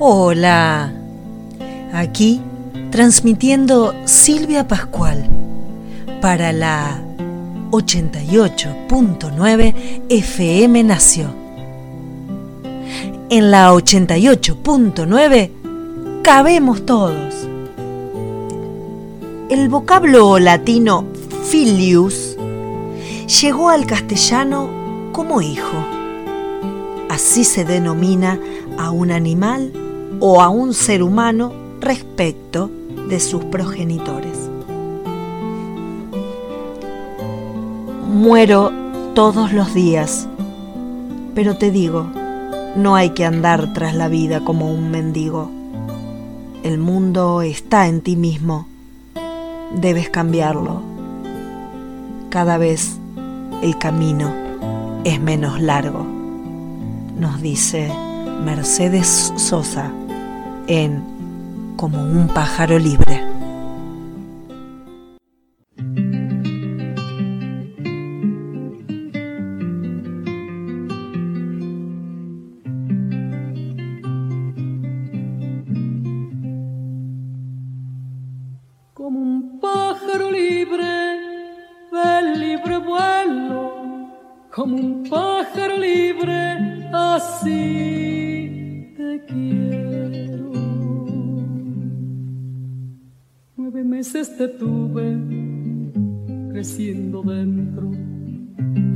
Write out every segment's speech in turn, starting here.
Hola, aquí transmitiendo Silvia Pascual para la 88.9 FM Nació. En la 88.9 cabemos todos. El vocablo latino filius llegó al castellano como hijo. Así se denomina a un animal o a un ser humano respecto de sus progenitores. Muero todos los días, pero te digo, no hay que andar tras la vida como un mendigo. El mundo está en ti mismo, debes cambiarlo. Cada vez el camino es menos largo, nos dice Mercedes Sosa en Como un pájaro libre.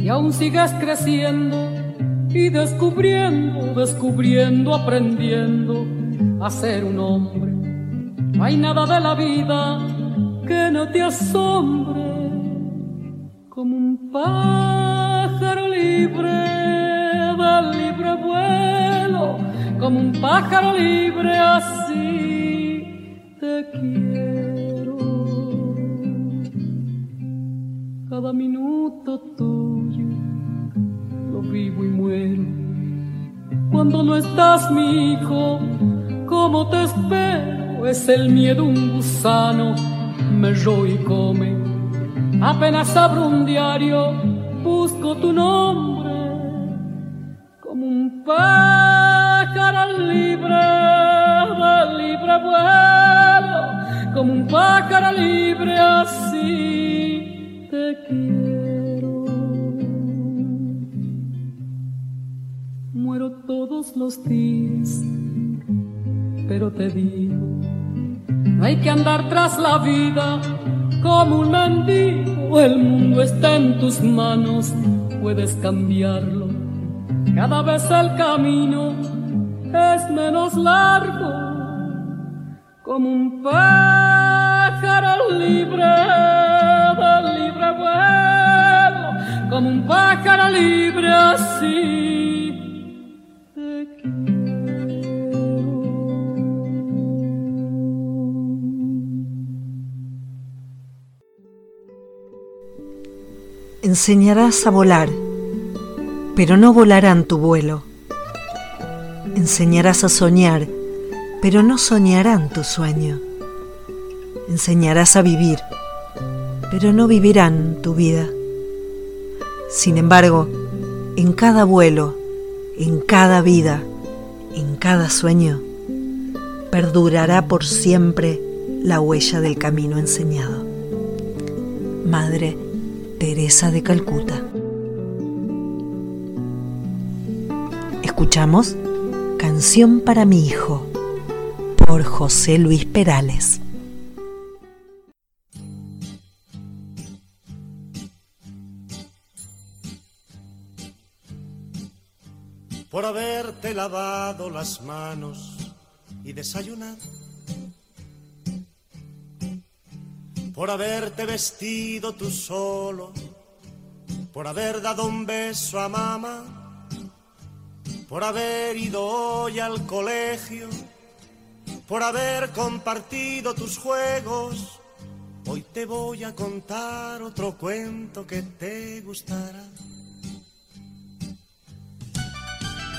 Y aún sigas creciendo y descubriendo, descubriendo, aprendiendo a ser un hombre. No hay nada de la vida que no te asombre como un pájaro libre del libre vuelo, como un pájaro libre así te quiero. Cada minuto tuyo lo vivo y muero. Cuando no estás, mi hijo, ¿cómo te espero? Es el miedo un gusano, me roe y come. Apenas abro un diario, busco tu nombre. Como un pájaro libre, libre vuelo. Como un pájaro libre, así quiero. Muero todos los días, pero te digo, no hay que andar tras la vida como un mendigo, el mundo está en tus manos, puedes cambiarlo. Cada vez el camino es menos largo, como un pájaro libre del libre vuelo, como un pájaro libre así. Enseñarás a volar, pero no volarán tu vuelo. Enseñarás a soñar, pero no soñarán tu sueño. Enseñarás a vivir, pero no vivirán tu vida. Sin embargo, en cada vuelo, en cada vida, en cada sueño, perdurará por siempre la huella del camino enseñado. Madre Teresa de Calcuta. Escuchamos Canción para mi hijo por José Luis Perales. Por haberte lavado las manos y desayunado, por haberte vestido tú solo, por haber dado un beso a mamá, por haber ido hoy al colegio, por haber compartido tus juegos. Hoy te voy a contar otro cuento que te gustará.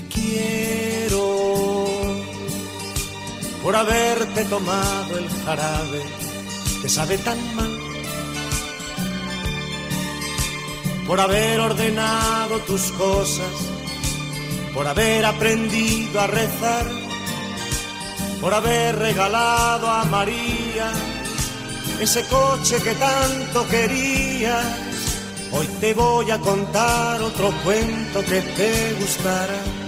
te quiero por haberte tomado el jarabe que sabe tan mal por haber ordenado tus cosas por haber aprendido a rezar por haber regalado a María ese coche que tanto querías. Hoy te voy a contar otro cuento que te gustará.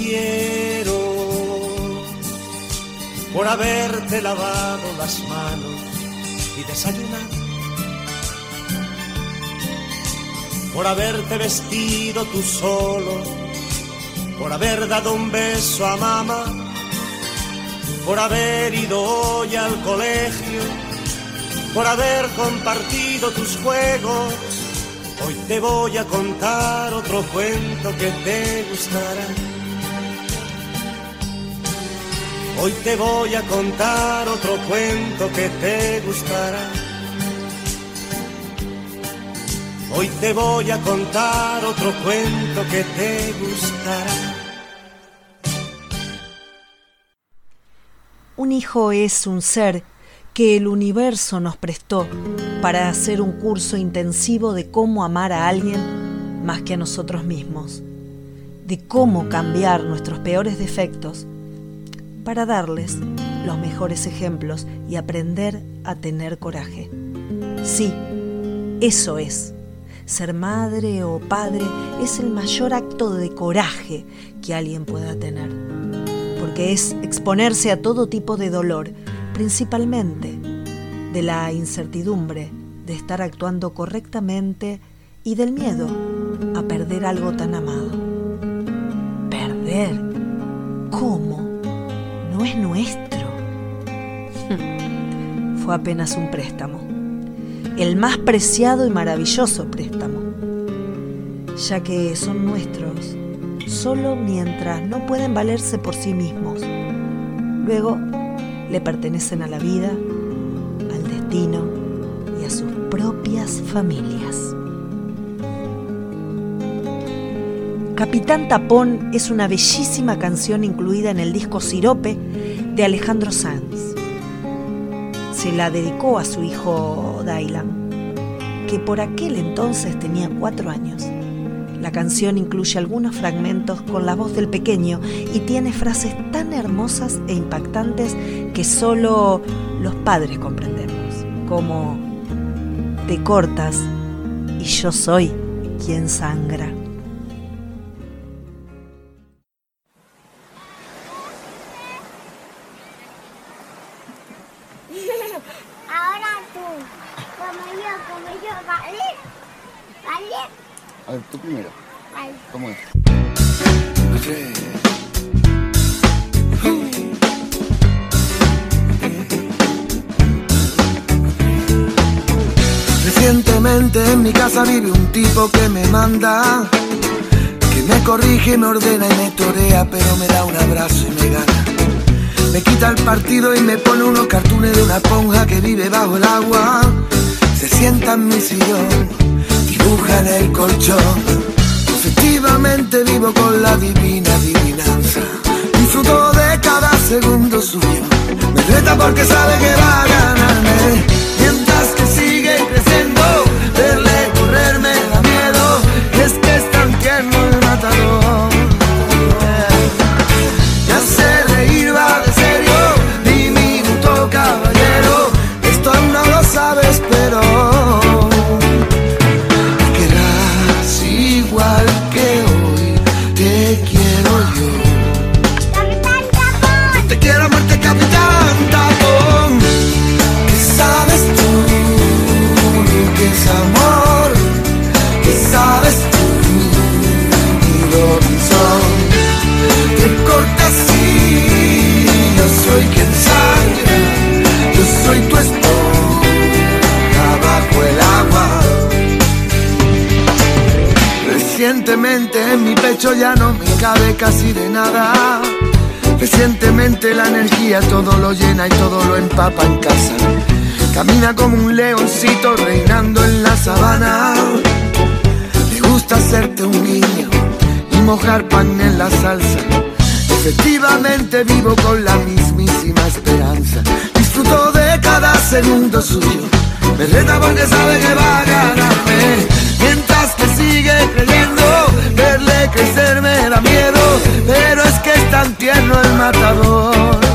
quiero por haberte lavado las manos y desayunado por haberte vestido tú solo por haber dado un beso a mamá, por haber ido hoy al colegio, por haber compartido tus juegos. Hoy te voy a contar otro cuento que te gustará. Hoy te voy a contar otro cuento que te gustará. Hoy te voy a contar otro cuento que te gustará. Un hijo es un ser que el universo nos prestó para hacer un curso intensivo de cómo amar a alguien más que a nosotros mismos, de cómo cambiar nuestros peores defectos para darles los mejores ejemplos y aprender a tener coraje. Sí, eso es. Ser madre o padre es el mayor acto de coraje que alguien pueda tener porque es exponerse a todo tipo de dolor, principalmente de la incertidumbre de estar actuando correctamente y del miedo a perder algo tan amado. ¿Perder? ¿Cómo? No es nuestro. Fue apenas un préstamo, el más preciado y maravilloso préstamo, ya que son nuestros solo mientras no pueden valerse por sí mismos. Luego le pertenecen a la vida, al destino y a sus propias familias. Capitán Tapón es una bellísima canción incluida en el disco Sirope de Alejandro Sanz. Se la dedicó a su hijo Dailan, que por aquel entonces tenía cuatro años. La canción incluye algunos fragmentos con la voz del pequeño y tiene frases tan hermosas e impactantes que solo los padres comprendemos, como te cortas y yo soy quien sangra. Ordena y me torea, pero me da un abrazo y me gana. Me quita el partido y me pone unos cartones de una esponja que vive bajo el agua. Se sienta en mi sillón, dibuja en el colchón. Efectivamente vivo con la divina adivinanza. Disfruto de cada segundo suyo. Me reta porque sabe que va empapa en casa. Camina como un leoncito reinando en la sabana. Le gusta hacerte un niño y mojar pan en la salsa. Efectivamente vivo con la mismísima esperanza. Disfruto de cada segundo suyo. Me reta porque sabe que va a ganarme. Mientras que sigue creyendo, verle crecer me da miedo. Pero es que es tan tierno el matador.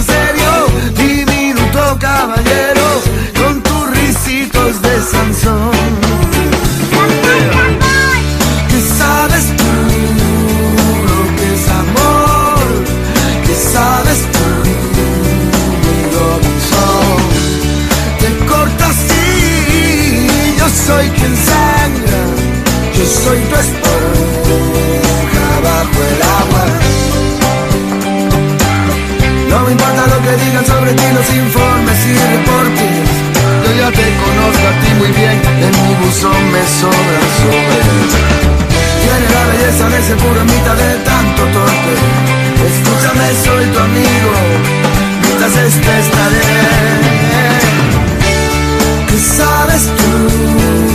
Porque serio, diminuto caballero, con tus risitos de Sansón. ¿Qué sabes tú lo que es amor? ¿Qué sabes tú, Robinson? Te cortas y yo soy quien sangra, yo soy tu esponja que digan sobre ti los informes y reportes. Yo ya te conozco a ti muy bien, en mi buzón me sobra sobre. Tiene la belleza de ser puro mitad de tanto torpe. Escúchame, soy tu amigo, mientras este estaré. ¿Qué sabes tú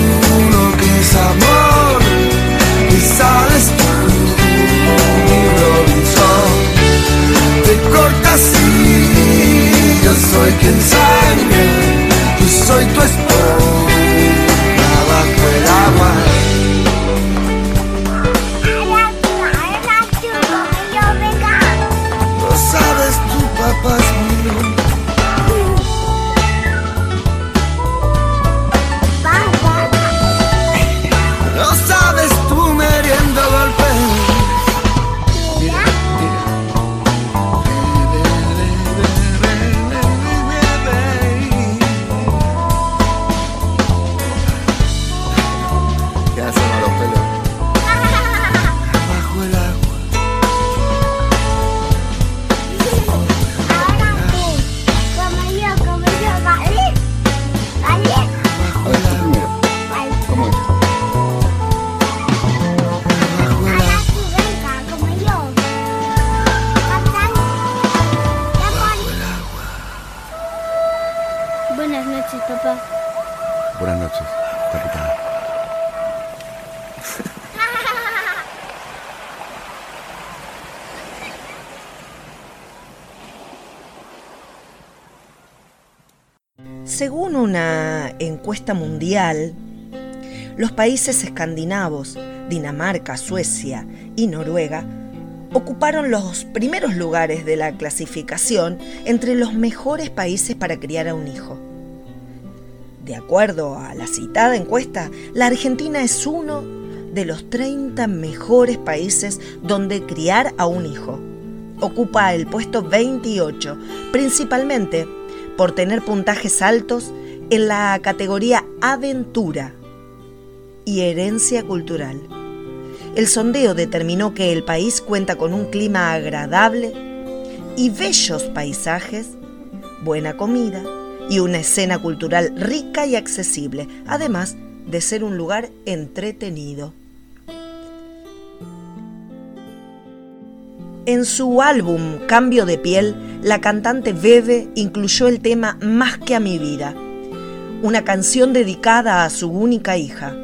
soy quien sangra, yo soy tu esponja Según una encuesta mundial, los países escandinavos, Dinamarca, Suecia y Noruega, ocuparon los primeros lugares de la clasificación entre los mejores países para criar a un hijo. De acuerdo a la citada encuesta, la Argentina es uno de los 30 mejores países donde criar a un hijo. Ocupa el puesto 28, principalmente por tener puntajes altos en la categoría aventura y herencia cultural. El sondeo determinó que el país cuenta con un clima agradable y bellos paisajes, buena comida y una escena cultural rica y accesible, además de ser un lugar entretenido. En su álbum Cambio de piel, la cantante Bebe incluyó el tema Más que a mi vida, una canción dedicada a su única hija.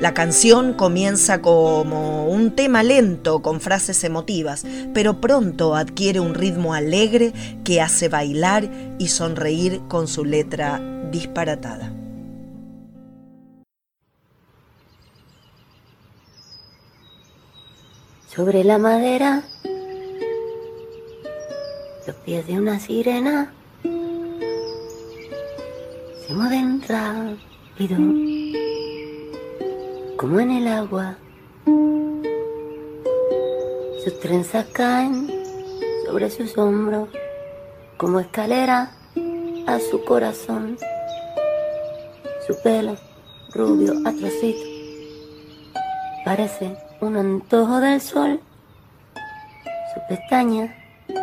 La canción comienza como un tema lento con frases emotivas, pero pronto adquiere un ritmo alegre que hace bailar y sonreír con su letra disparatada. Sobre la madera, los pies de una sirena se mueven rápido, como en el agua. Sus trenzas caen sobre sus hombros, como escalera a su corazón. Su pelo rubio a parece un antojo del sol. Sus pestañas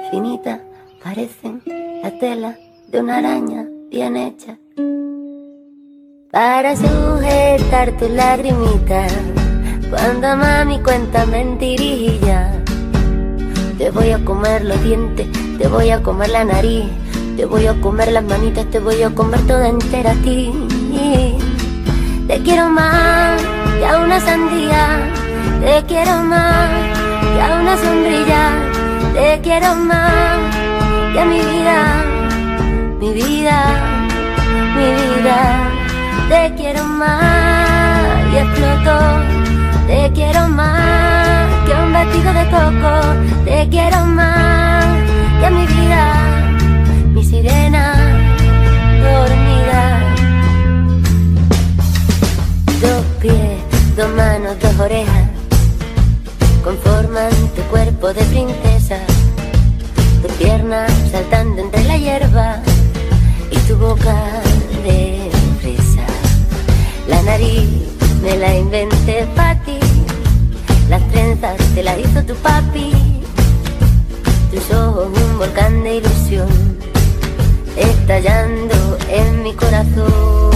finitas parecen la tela de una araña bien hecha para sujetar tu lagrimita. Cuando mami cuenta mentirilla, te voy a comer los dientes, te voy a comer la nariz, te voy a comer las manitas, te voy a comer toda entera a ti. Te quiero más que a una sandía, te quiero más que a una sombrilla, te quiero más que a mi vida, mi vida, mi vida. Te quiero más y exploto, te quiero más que un vestido de coco, te quiero más que a mi vida, mi sirena dormida. Dos pies, dos manos, dos orejas, conforman tu cuerpo de princesa. Tu pierna saltando entre la hierba y tu boca de nariz me la inventé para ti, las trenzas te las hizo tu papi. Tus ojos un volcán de ilusión, estallando en mi corazón.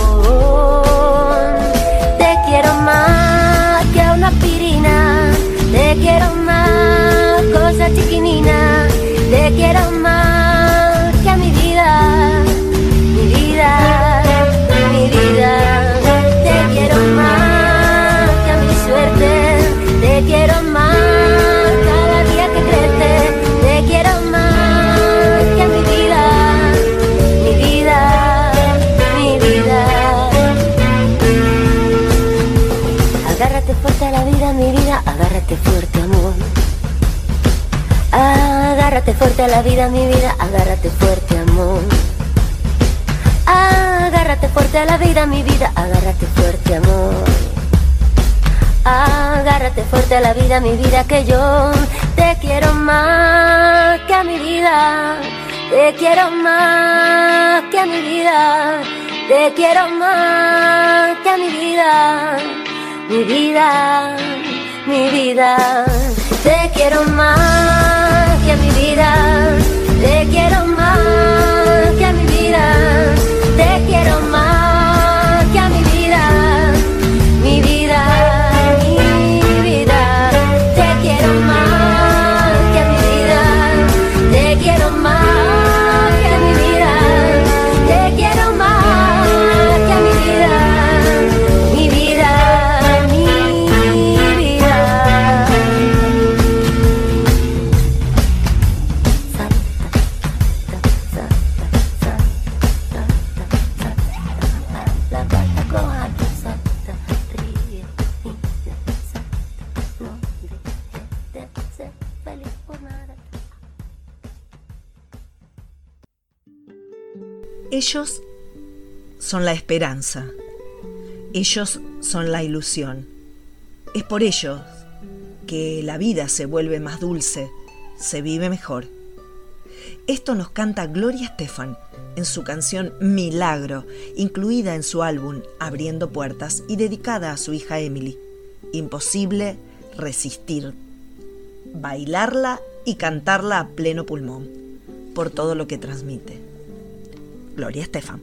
Te quiero más que a una aspirina, te quiero más, cosa chiquinina, te quiero más quiero más cada día que crece, te quiero más que a mi vida, mi vida, mi vida. Agárrate fuerte a la vida, mi vida, agárrate fuerte, amor. Agárrate fuerte a la vida, mi vida, agárrate fuerte, amor. Agárrate fuerte a la vida, mi vida, agárrate fuerte, amor. Agárrate fuerte a la vida, mi vida, que yo te quiero más que a mi vida. Te quiero más que a mi vida. Te quiero más que a mi vida. Mi vida, mi vida. Te quiero más que a mi vida. Te quiero más Ellos son la esperanza. Ellos son la ilusión. Es por ellos que la vida se vuelve más dulce, se vive mejor. Esto nos canta Gloria Estefan en su canción Milagro, incluida en su álbum Abriendo Puertas y dedicada a su hija Emily. Imposible resistir, bailarla y cantarla a pleno pulmón, por todo lo que transmite. Gloria Estefan.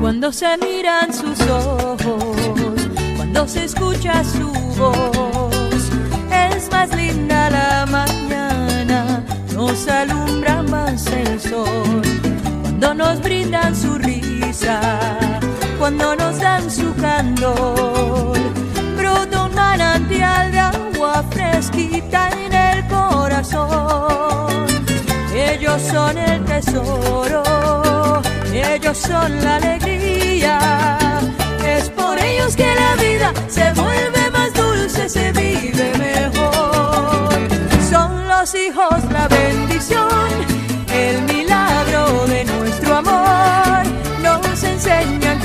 Cuando se miran sus ojos, cuando se escucha su voz, cuando nos dan su candor, brota un manantial de agua fresquita en el corazón. Ellos son el tesoro, ellos son la alegría. Es por ellos que la vida se vuelve más dulce, se vive mejor. Son los hijos la bendición, el milagro de nuestro amor.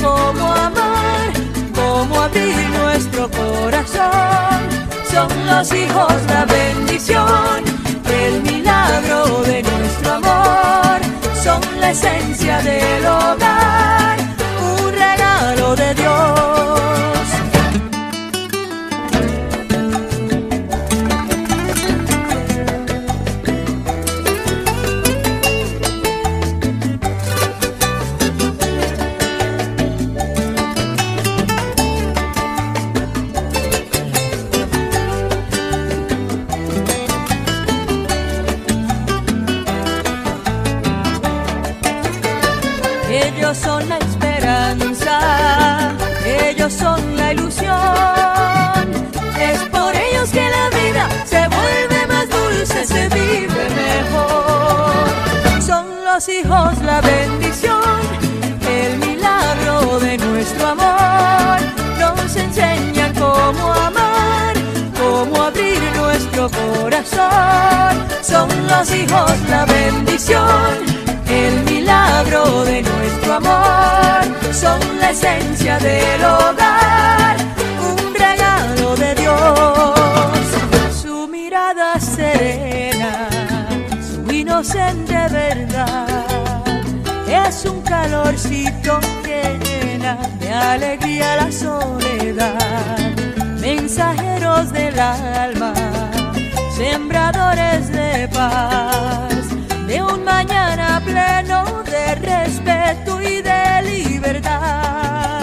Cómo amar, cómo abrir nuestro corazón. Son los hijos la bendición, el milagro de nuestro amor. Son la esencia del hogar, un regalo de Dios. Son los hijos la bendición el milagro de nuestro amor, son la esencia del hogar, un regalo de Dios. Su mirada serena, su inocente verdad, es un calorcito que llena de alegría la soledad. Mensajeros del alma, sembradores de paz de un mañana pleno de respeto y de libertad.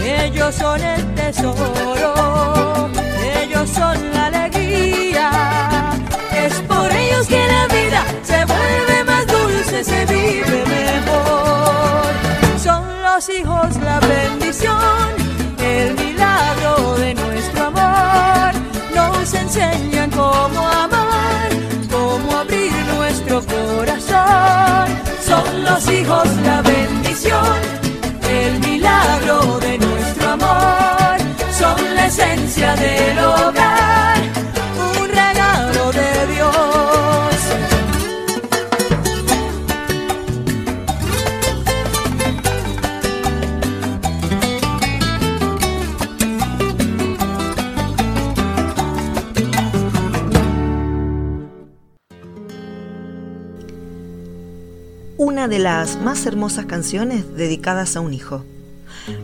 Ellos son el tesoro, ellos son la alegría. Es por ellos que la vida se vuelve más dulce, se vive mejor. Son los hijos la bendición, enseñan cómo amar, cómo abrir nuestro corazón. Son los hijos la bendición, el milagro de nuestro amor. Son la esencia del hogar, de las más hermosas canciones dedicadas a un hijo.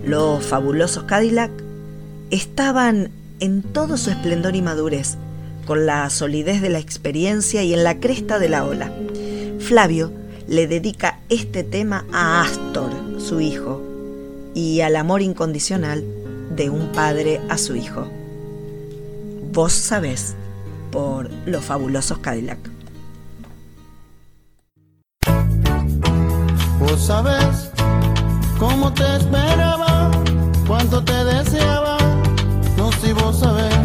Los fabulosos Cadillac estaban en todo su esplendor y madurez, con la solidez de la experiencia y en la cresta de la ola. Flavio le dedica este tema a Astor, su hijo, y al amor incondicional de un padre a su hijo. Vos sabés por los fabulosos Cadillac. Vos sabes cómo te esperaba, cuánto te deseaba, no si vos sabes.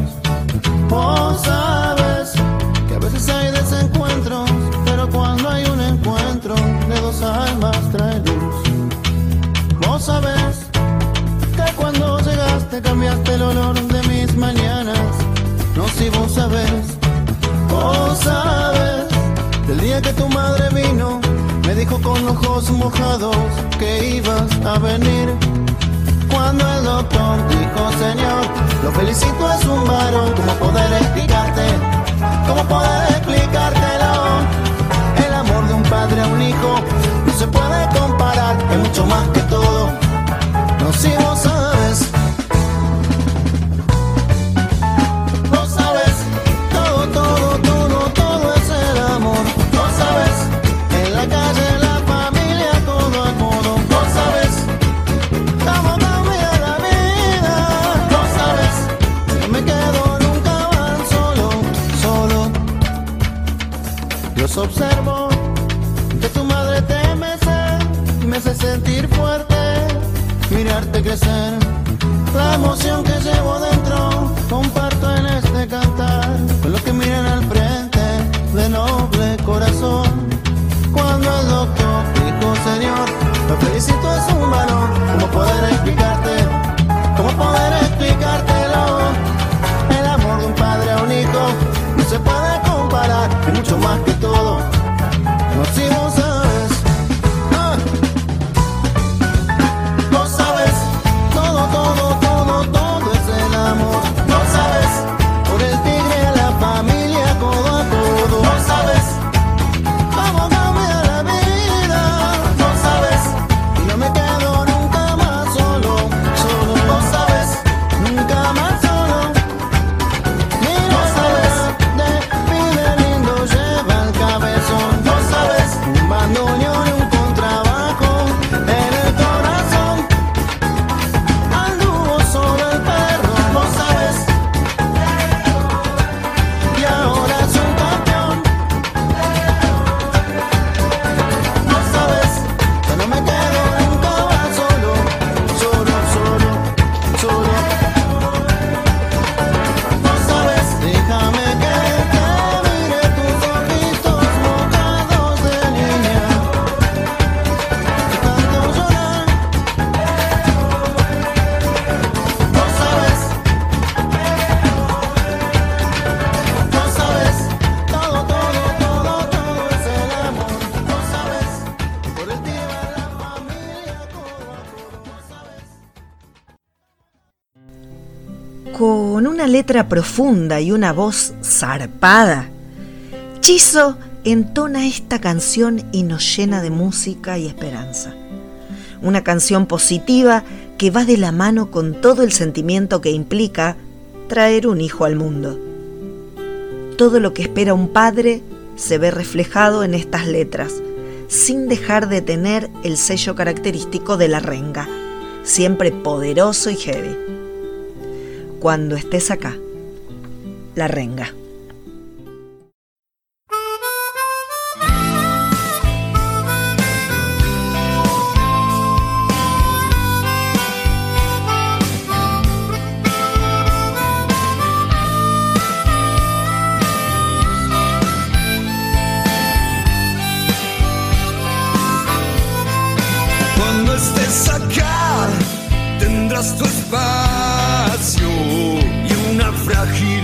Vos sabes que a veces hay desencuentros, pero cuando hay un encuentro de dos almas trae luz. Vos sabes que cuando llegaste cambiaste el olor de mis mañanas, no si vos sabes. Vos sabes del día que tu madre vino me dijo con ojos mojados que ibas a venir. Cuando el doctor dijo, Señor, lo felicito, es un varón. ¿Cómo poder explicarte? ¿Cómo poder explicártelo? El amor de un padre a un hijo no se puede comparar, es mucho más que todo. No si vos sabes. Observo, que tu madre te mece, me hace sentir fuerte, mirarte crecer. La emoción que llevo dentro comparto en este cantar con los que miran al frente de noble corazón. Cuando el doctor dijo, Señor, lo felicito es un valor. ¿Cómo poder explicarte? ¿Cómo poder explicártelo? El amor de un padre a un hijo no se puede mucho más que todo. Letra profunda y una voz zarpada, Chizo entona esta canción y nos llena de música y esperanza. Una canción positiva que va de la mano con todo el sentimiento que implica traer un hijo al mundo. Todo lo que espera un padre se ve reflejado en estas letras, sin dejar de tener el sello característico de la renga, siempre poderoso y heavy cuando estés acá. La renga. Cuando estés acá, tendrás tu espada. aquí.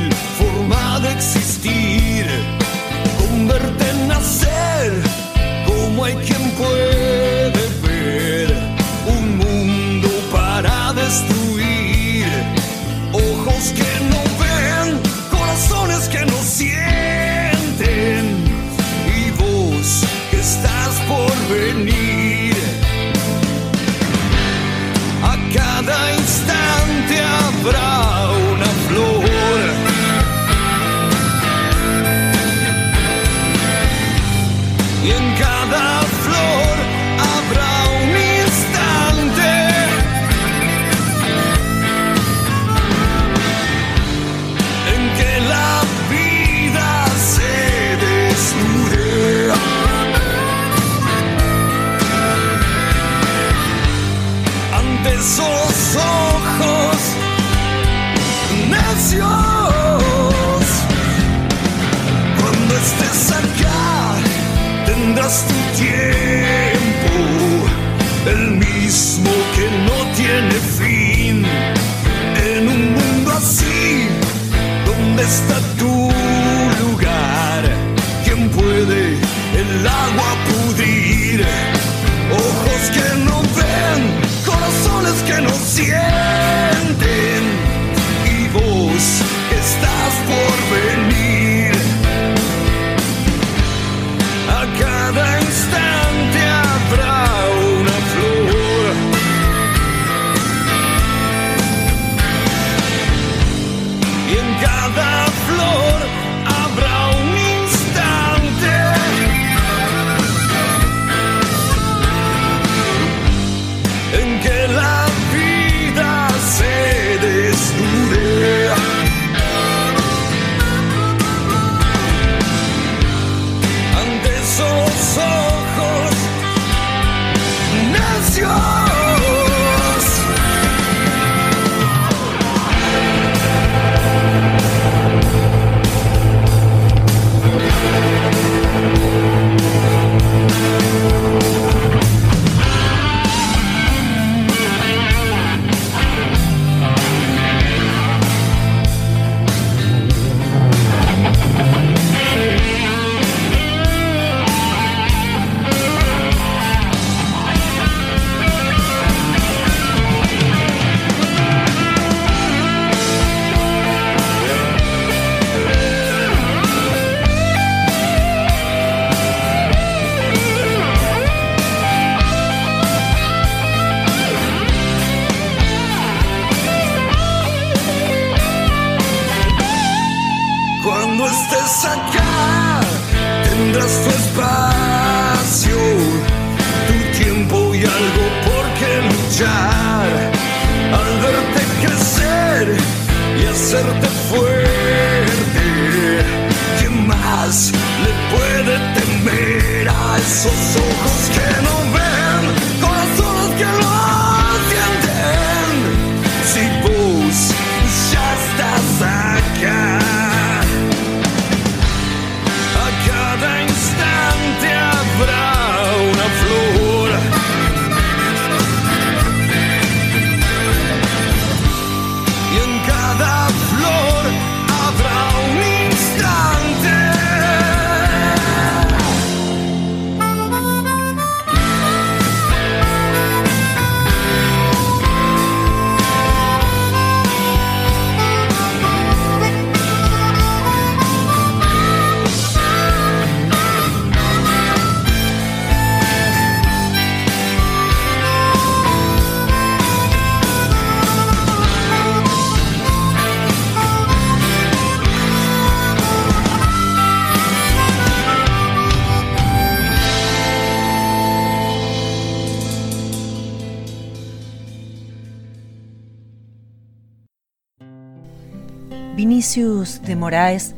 hacerte fuerte. ¿Quién más le puede temer a esos ojos que no ven? De Moraes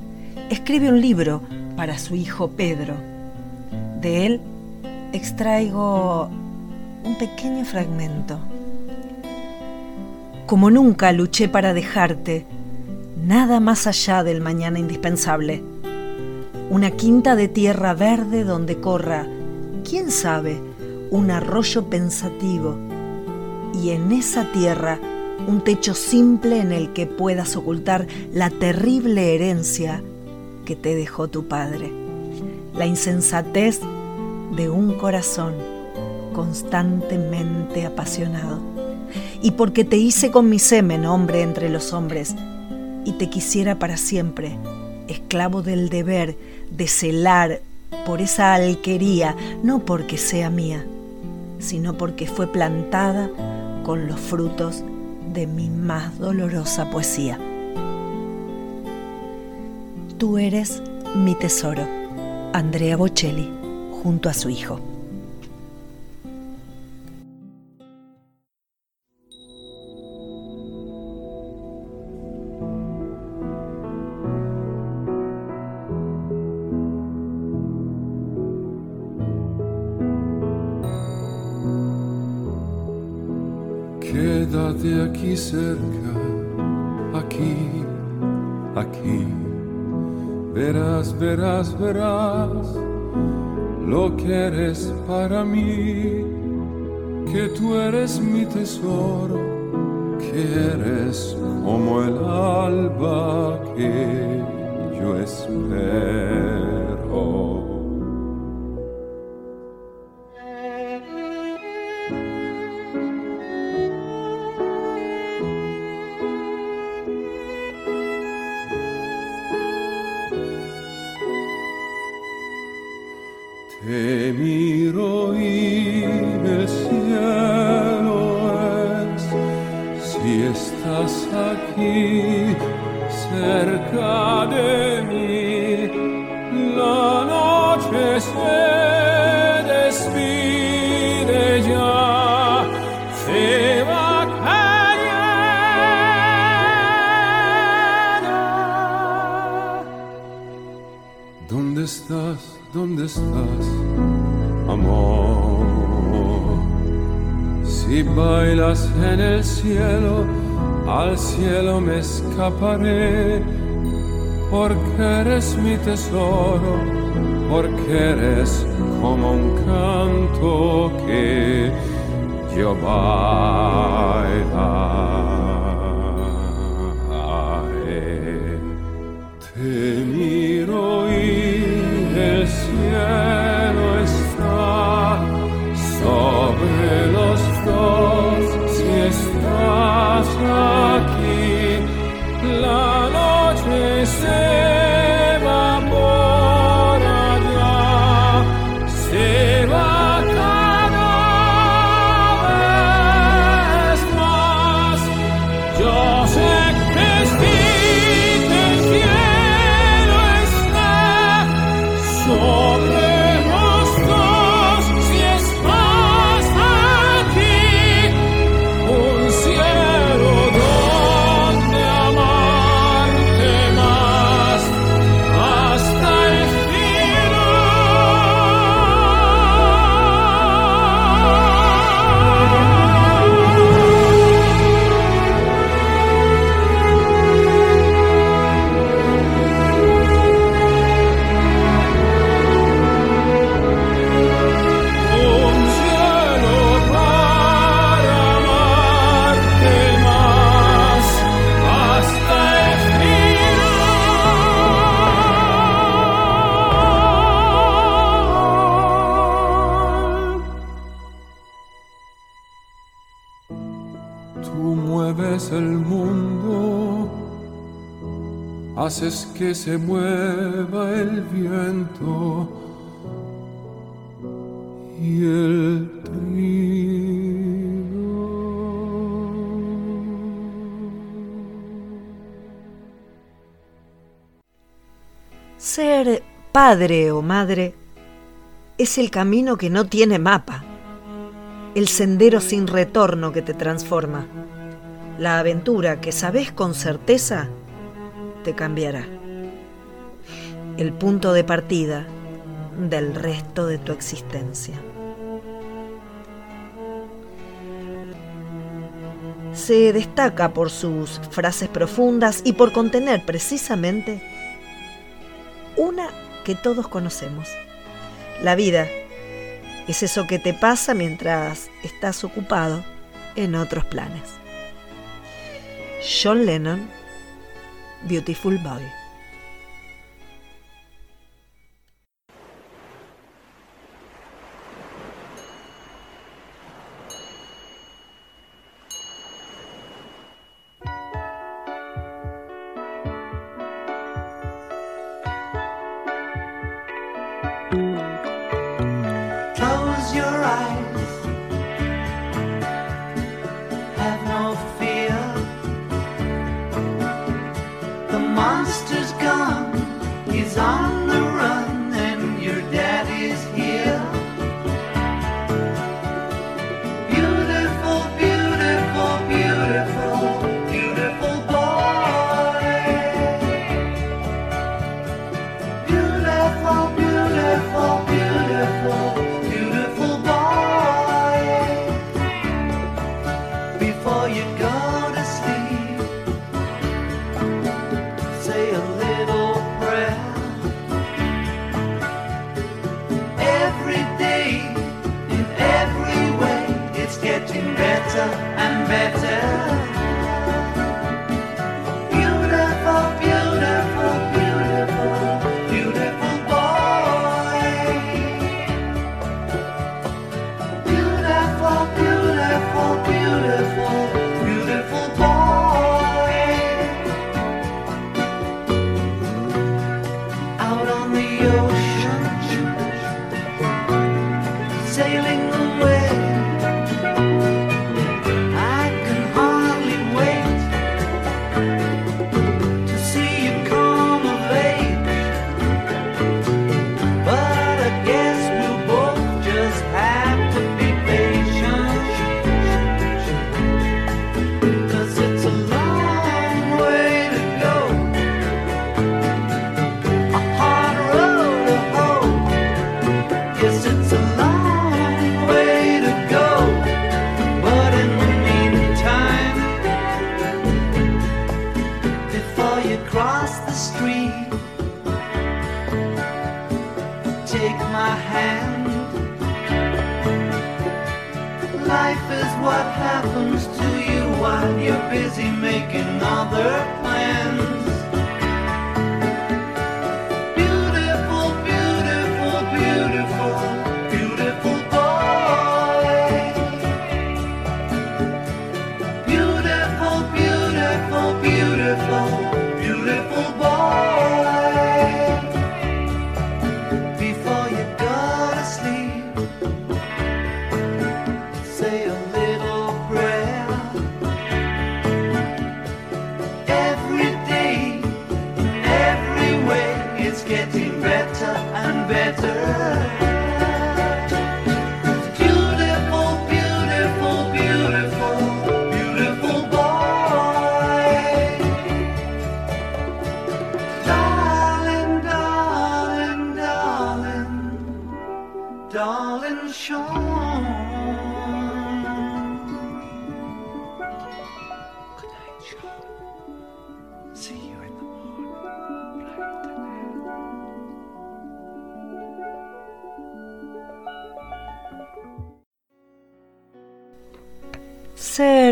escribe un libro para su hijo Pedro. De él extraigo un pequeño fragmento. Como nunca luché para dejarte, nada más allá del mañana indispensable. Una quinta de tierra verde donde corra, quién sabe, un arroyo pensativo. Y en esa tierra un techo simple en el que puedas ocultar la terrible herencia que te dejó tu padre, la insensatez de un corazón constantemente apasionado. Y porque te hice con mi semen hombre entre los hombres, y te quisiera para siempre, esclavo del deber de celar por esa alquería, no porque sea mía, sino porque fue plantada con los frutos de mi más dolorosa poesía. Tú eres mi tesoro, Andrea Bocelli, junto a su hijo. Quédate aquí cerca, aquí, aquí. Verás, verás, verás lo que eres para mí, que tú eres mi tesoro, que eres como el alba que yo espero. Cielo, al cielo me escaparé, porque eres mi tesoro, porque eres como un canto que yo. Te miro y el cielo la noche se haces que se mueva el viento y el Ser padre o madre es el camino que no tiene mapa, el sendero sin retorno que te transforma, la aventura que sabes con certeza te cambiará. El punto de partida del resto de tu existencia. Se destaca por sus frases profundas y por contener precisamente una que todos conocemos. La vida es eso que te pasa mientras estás ocupado en otros planes. John Lennon, Beautiful Boy.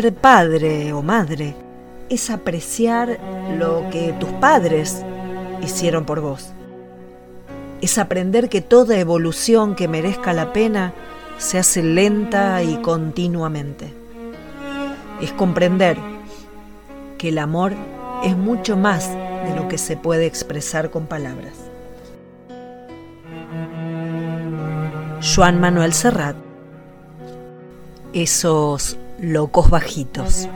Ser padre o madre es apreciar lo que tus padres hicieron por vos. Es aprender que toda evolución que merezca la pena se hace lenta y continuamente. Es comprender que el amor es mucho más de lo que se puede expresar con palabras. Juan Manuel Serrat. Esos locos bajitos.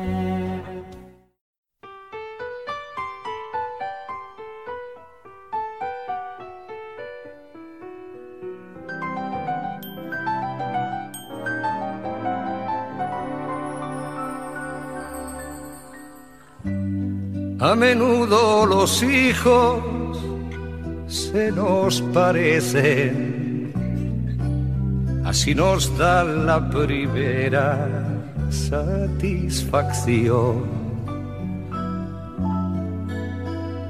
A menudo los hijos se nos parecen, así nos da la primera satisfacción.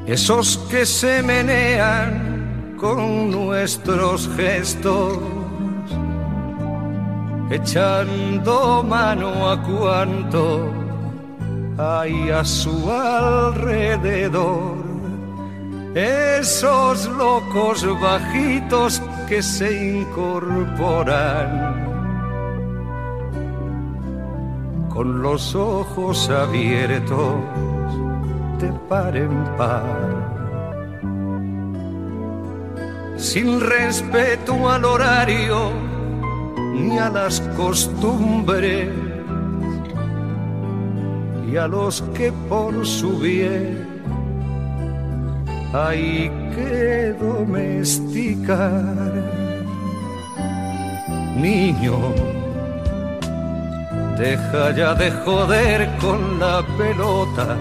Esos que se menean con nuestros gestos, echando mano a cuanto hay a su alrededor. Esos locos bajitos que se incorporan con los ojos abiertos de par en par. Sin respeto al horario ni a las costumbres y a los que por su bien hay que domesticar. Niño, deja ya de joder con la pelota.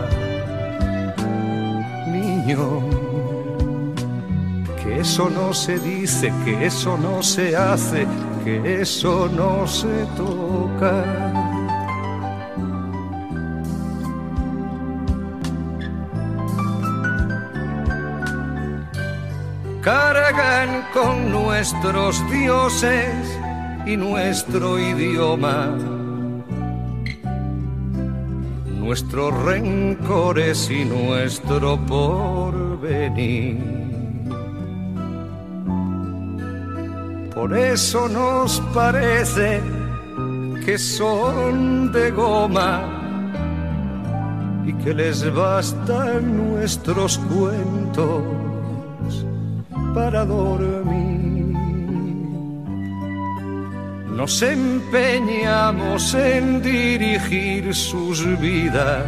Niño, que eso no se dice, que eso no se hace, que eso no se toca. cargan con nuestros dioses y nuestro idioma, nuestros rencores y nuestro porvenir. Por eso nos parece que son de goma y que les bastan nuestros cuentos para dormir. Nos empeñamos en dirigir sus vidas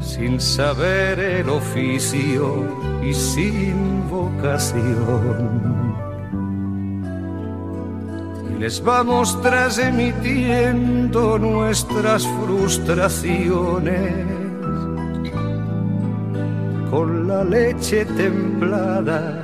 sin saber el oficio y sin vocación. Y les vamos transmitiendo nuestras frustraciones con la leche templada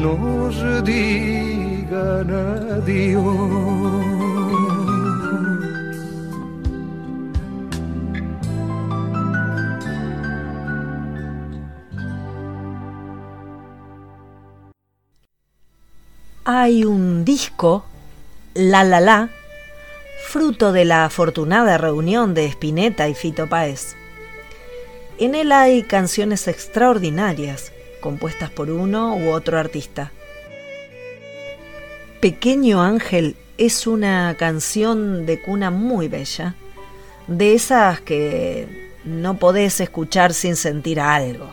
nos digan adiós. Hay un disco, La La La, fruto de la afortunada reunión de Spinetta y Fito Páez. En él hay canciones extraordinarias, compuestas por uno u otro artista. Pequeño Ángel es una canción de cuna muy bella, de esas que no podés escuchar sin sentir algo.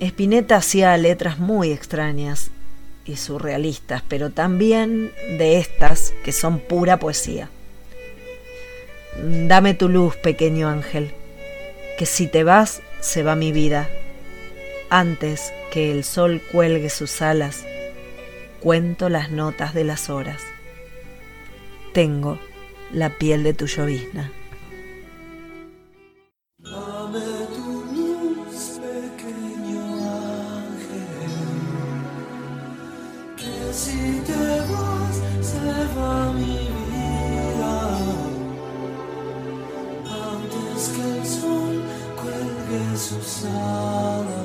Spinetta hacía letras muy extrañas y surrealistas, pero también de estas que son pura poesía. Dame tu luz, pequeño ángel, que si te vas, se va mi vida, antes que el sol cuelgue sus alas, cuento las notas de las horas. Tengo la piel de tu llovizna. Si te vas, se va mi vida. Antes que el sol cuelgue sus alas.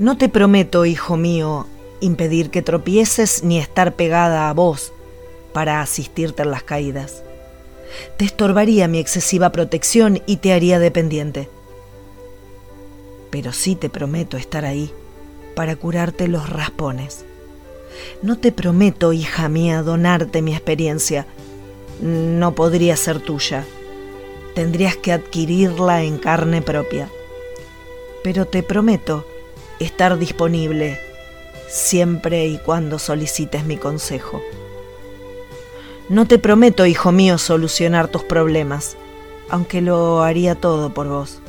No te prometo, hijo mío, impedir que tropieces ni estar pegada a vos para asistirte en las caídas. Te estorbaría mi excesiva protección y te haría dependiente. Pero sí te prometo estar ahí para curarte los raspones. No te prometo, hija mía, donarte mi experiencia. No podría ser tuya. Tendrías que adquirirla en carne propia. Pero te prometo estar disponible siempre y cuando solicites mi consejo. No te prometo, hijo mío, solucionar tus problemas, aunque lo haría todo por vos.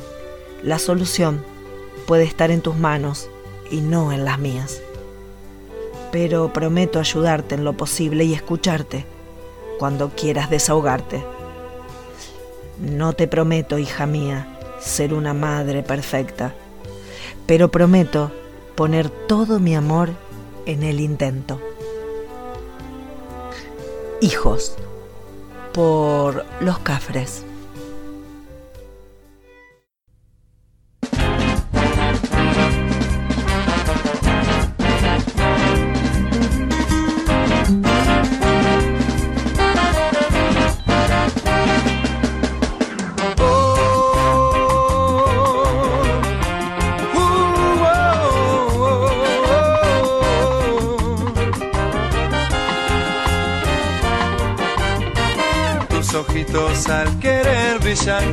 La solución puede estar en tus manos y no en las mías. Pero prometo ayudarte en lo posible y escucharte cuando quieras desahogarte. No te prometo, hija mía, ser una madre perfecta, pero prometo poner todo mi amor en el intento. Hijos, por los cafres.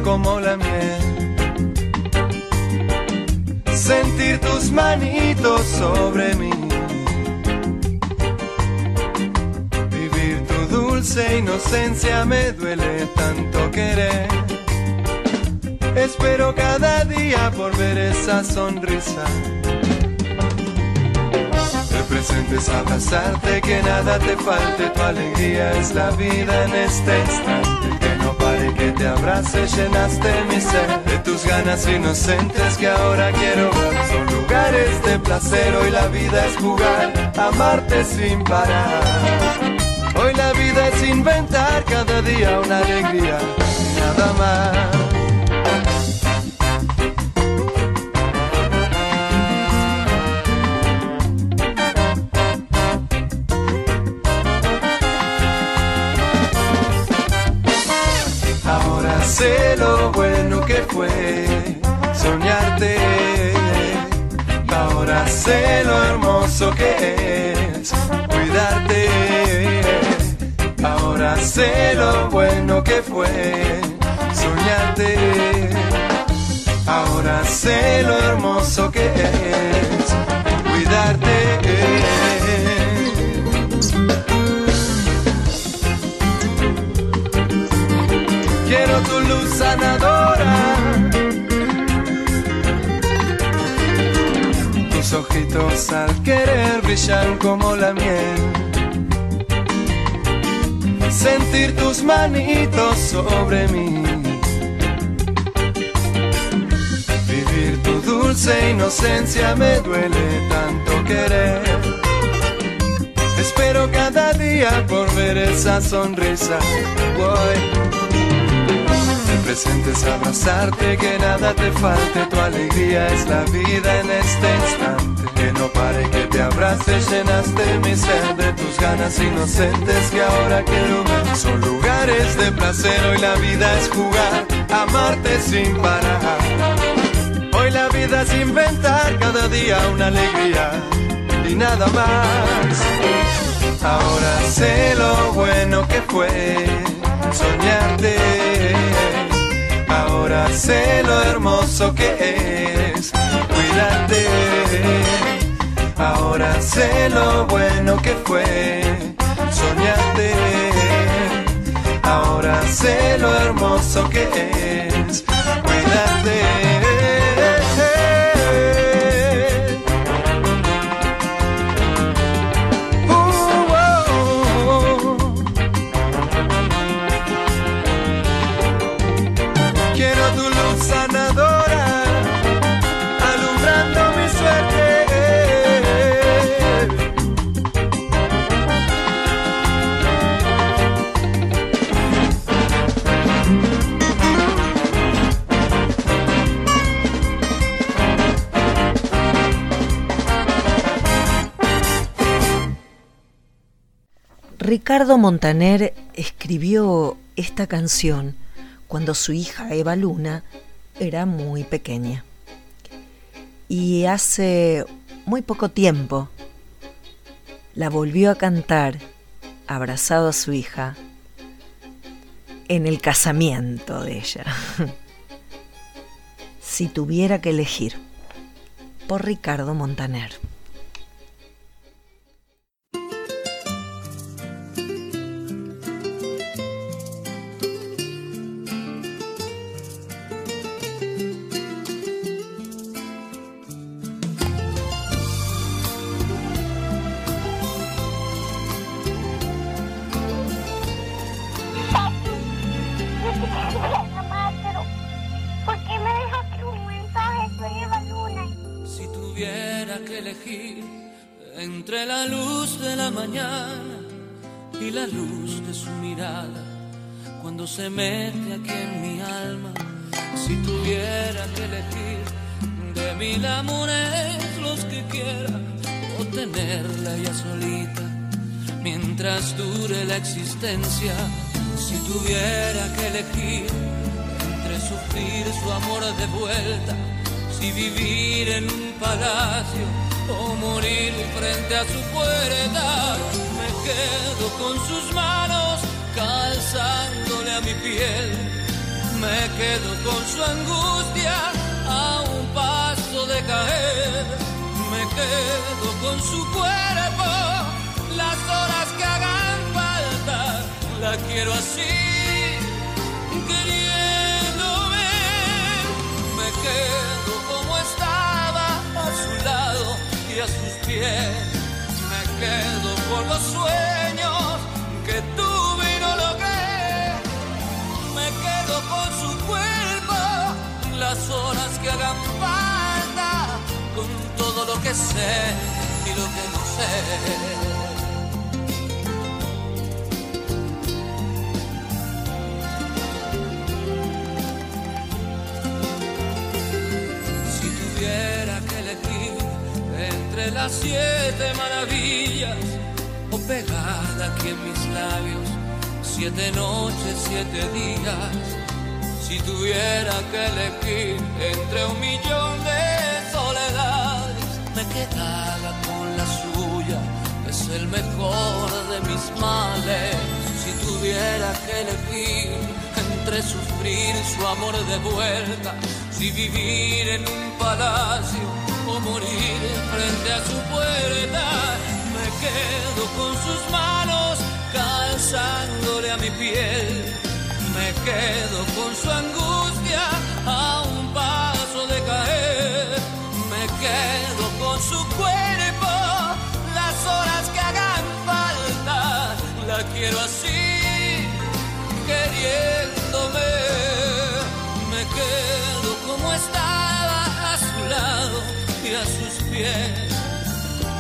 Como la miel. Sentir tus manitos sobre mí. Vivir tu dulce inocencia me duele tanto querer. Espero cada día por ver esa sonrisa. El presente es abrazarte, que nada te falte, tu alegría es la vida en este instante. Que te abrace, llenaste mi ser de tus ganas inocentes que ahora quiero. Son lugares de placer, hoy la vida es jugar, amarte sin parar. Hoy la vida es inventar cada día una alegría, nada más. Ahora soñarte. sé lo hermoso que es cuidarte. Ahora sé lo bueno que fue soñarte. Ahora sé lo hermoso que es cuidarte. Sanadora. Tus ojitos al querer brillan como la miel. Sentir tus manitos sobre mí. Vivir tu dulce inocencia me duele tanto querer. Espero cada día por ver esa sonrisa. Voy. El presente es abrazarte, que nada te falte, tu alegría es la vida en este instante. Que no pare, que te abrace, llenaste mi ser de tus ganas inocentes que ahora quiero ver. Son lugares de placer, hoy la vida es jugar, amarte sin parar. Hoy la vida es inventar cada día una alegría y nada más. Ahora sé lo bueno que fue soñarte. Ahora sé lo hermoso que es cuidarte. Ahora sé lo bueno que fue soñarte. Ahora sé lo hermoso que es cuidarte. Ricardo Montaner escribió esta canción cuando su hija Eva Luna era muy pequeña. Y hace muy poco tiempo la volvió a cantar abrazado a su hija en el casamiento de ella. si tuviera que elegir, por Ricardo Montaner. Entre la luz de la mañana y la luz de su mirada, cuando se mete aquí en mi alma, si tuviera que elegir de mil amores los que quiera, o tenerla ya solita, mientras dure la existencia, si tuviera que elegir entre sufrir su amor de vuelta, si vivir en un palacio o morir frente a su puerta, me quedo con sus manos calzándole a mi piel, me quedo con su angustia a un paso de caer, me quedo con su cuerpo, las horas que hagan falta, la quiero así, queriéndome, me quedo sueños que tuve y no logré, me quedo con su cuerpo, las horas que hagan falta, con todo lo que sé y lo que no sé. Si tuviera que elegir entre las siete maravillas pegada aquí en mis labios, siete noches, siete días. Si tuviera que elegir entre un millón de soledades, me que haga con la suya es el mejor de mis males. Si tuviera que elegir entre sufrir su amor de vuelta, si vivir en un palacio o morir frente a su puerta, quedo con sus manos calzándole a mi piel. Me quedo con su angustia a un paso de caer. Me quedo con su cuerpo las horas que hagan falta. La quiero así, queriéndome. Me quedo como estaba a su lado y a sus pies.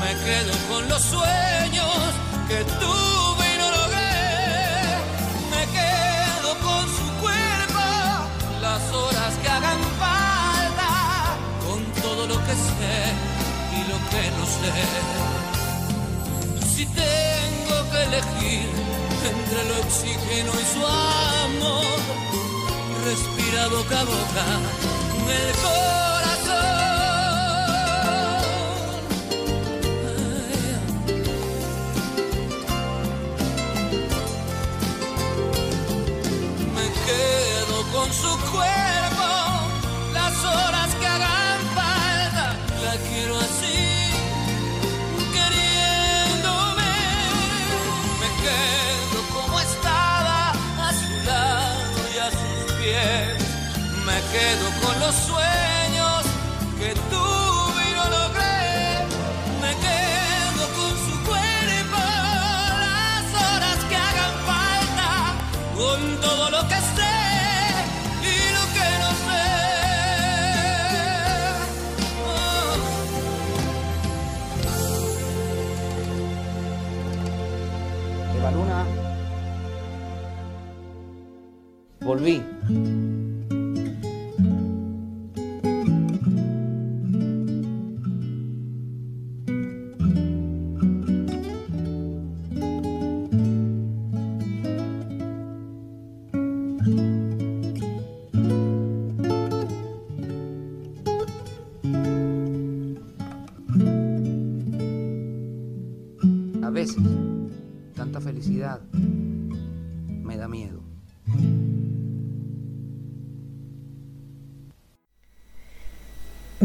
Me quedo con los sueños que tuve y no logré. Me quedo con su cuerpo las horas que hagan falta, con todo lo que sé y lo que no sé. Si tengo que elegir entre el oxígeno y su amor, respira boca a boca el corazón. Quedo con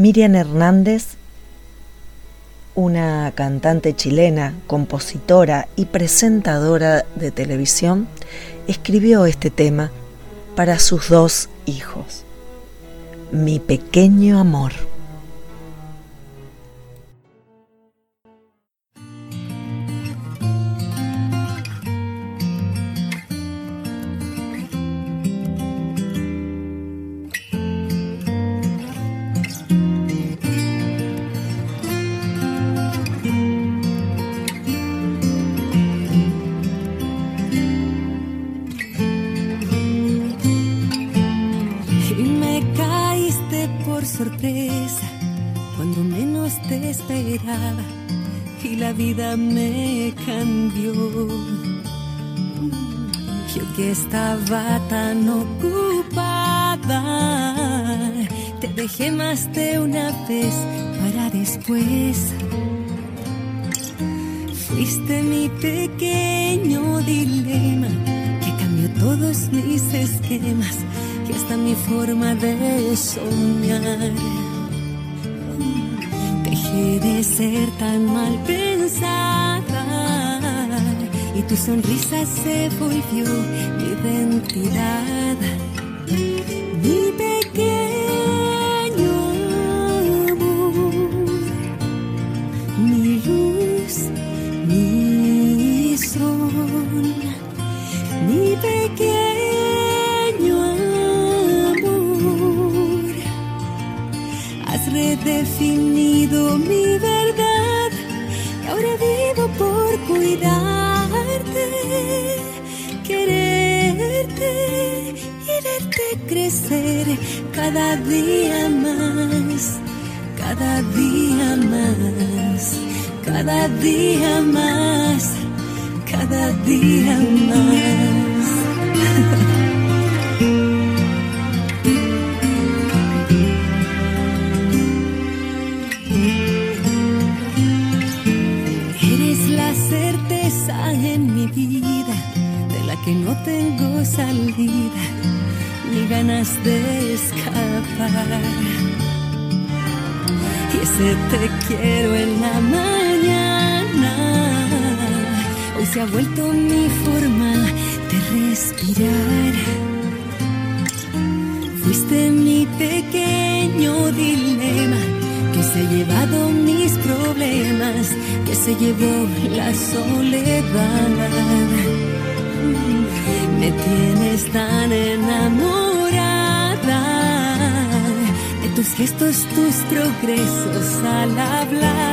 Miriam Hernández, una cantante chilena, compositora y presentadora de televisión, escribió este tema para sus dos hijos. Mi pequeño amor. Tan ocupada, te dejé más de una vez para después. Fuiste mi pequeño dilema que cambió todos mis esquemas y hasta mi forma de soñar. Dejé de ser tan mal pensada y tu sonrisa se volvió mi identidad. Mi pequeño amor, mi luz, mi sol, mi pequeño amor. Has redefinido mi verdad y ahora vivo por cuidarte, y verte crecer cada día más, cada día más, cada día más, cada día más. que no tengo salida ni ganas de escapar. Y ese te quiero en la mañana hoy se ha vuelto mi forma de respirar. Fuiste mi pequeño dilema que se ha llevado mis problemas, que se llevó la soledad. Me tienes tan enamorada de tus gestos, tus progresos al hablar.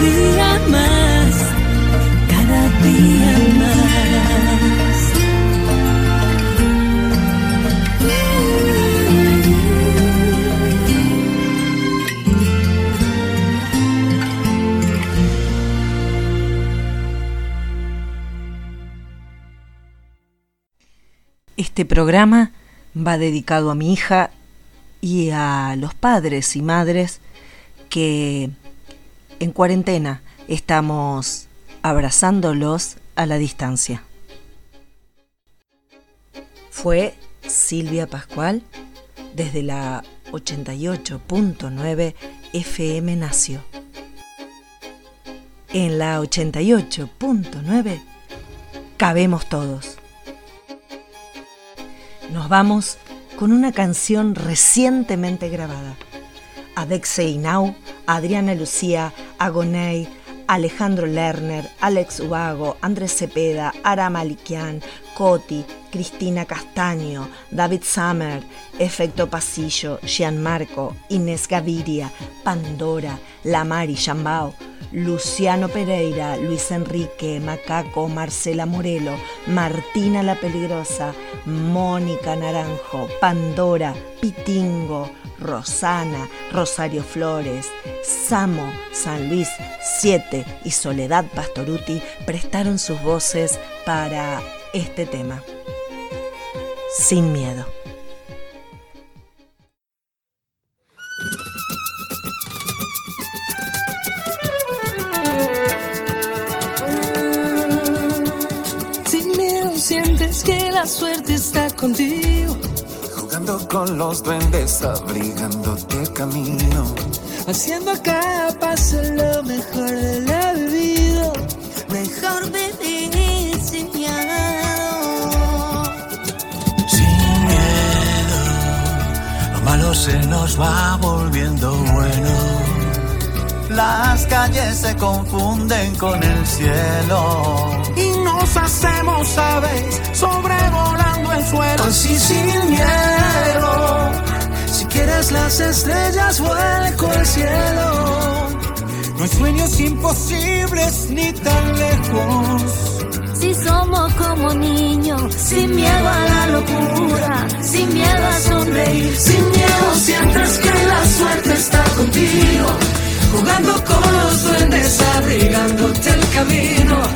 Día más, cada día más. Este programa va dedicado a mi hija y a los padres y madres que en cuarentena estamos abrazándolos a la distancia. Fue Silvia Pascual desde la 88.9 FM Nació. En la 88.9 cabemos todos. Nos vamos con una canción recientemente grabada. Adexei Now, Adriana Lucía, Agoney, Alejandro Lerner, Alex Ubago, Andrés Cepeda, Ara Malikian, Coti, Cristina Castaño, David Summer, Efecto Pasillo, Gianmarco, Inés Gaviria, Pandora, Lamari Chambao, Luciano Pereira, Luis Enrique, Macaco, Marcela Morelo, Martina la Peligrosa, Mónica Naranjo, Pandora, Pitingo, Rosana, Rosario Flores, Samo, San Luis 7 y Soledad Pastoruti prestaron sus voces para este tema. Sin miedo. Sin miedo sientes que la suerte está contigo. Con los duendes, abrigándote camino. Haciendo cada paso lo mejor de la vida. Mejor vivir sin miedo. Sin miedo, lo malo se nos va volviendo bueno. Las calles se confunden con el cielo. Y nos hacemos aves sobrevolando el suelo. Así sin miedo. Si quieres las estrellas, vuelco el cielo. No hay sueños imposibles ni tan lejos. Si somos como niños, sin miedo a la locura, sin miedo a sonreír, Sin miedo sientes que la suerte está contigo. Jugando con los duendes, abrigándote el camino.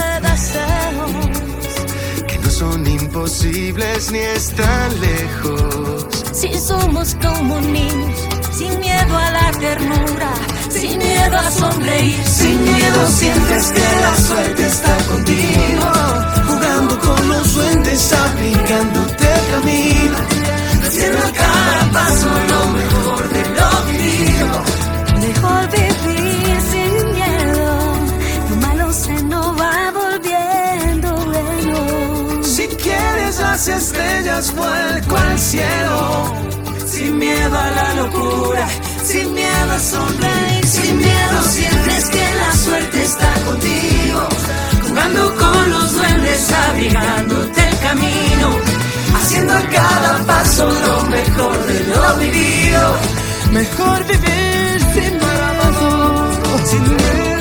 imposibles ni están lejos. Si somos como niños, sin miedo a la ternura, sin miedo a sonreír, Sin miedo sientes que la suerte está contigo. Jugando con los duendes, abrigándote el camino. vuelco al cielo, sin miedo a la locura, sin miedo a sonreír, sin miedo sientes que la suerte está contigo, jugando con los duendes, abrigándote el camino, haciendo a cada paso lo mejor de lo vivido, mejor vivir sin miedo, sin miedo.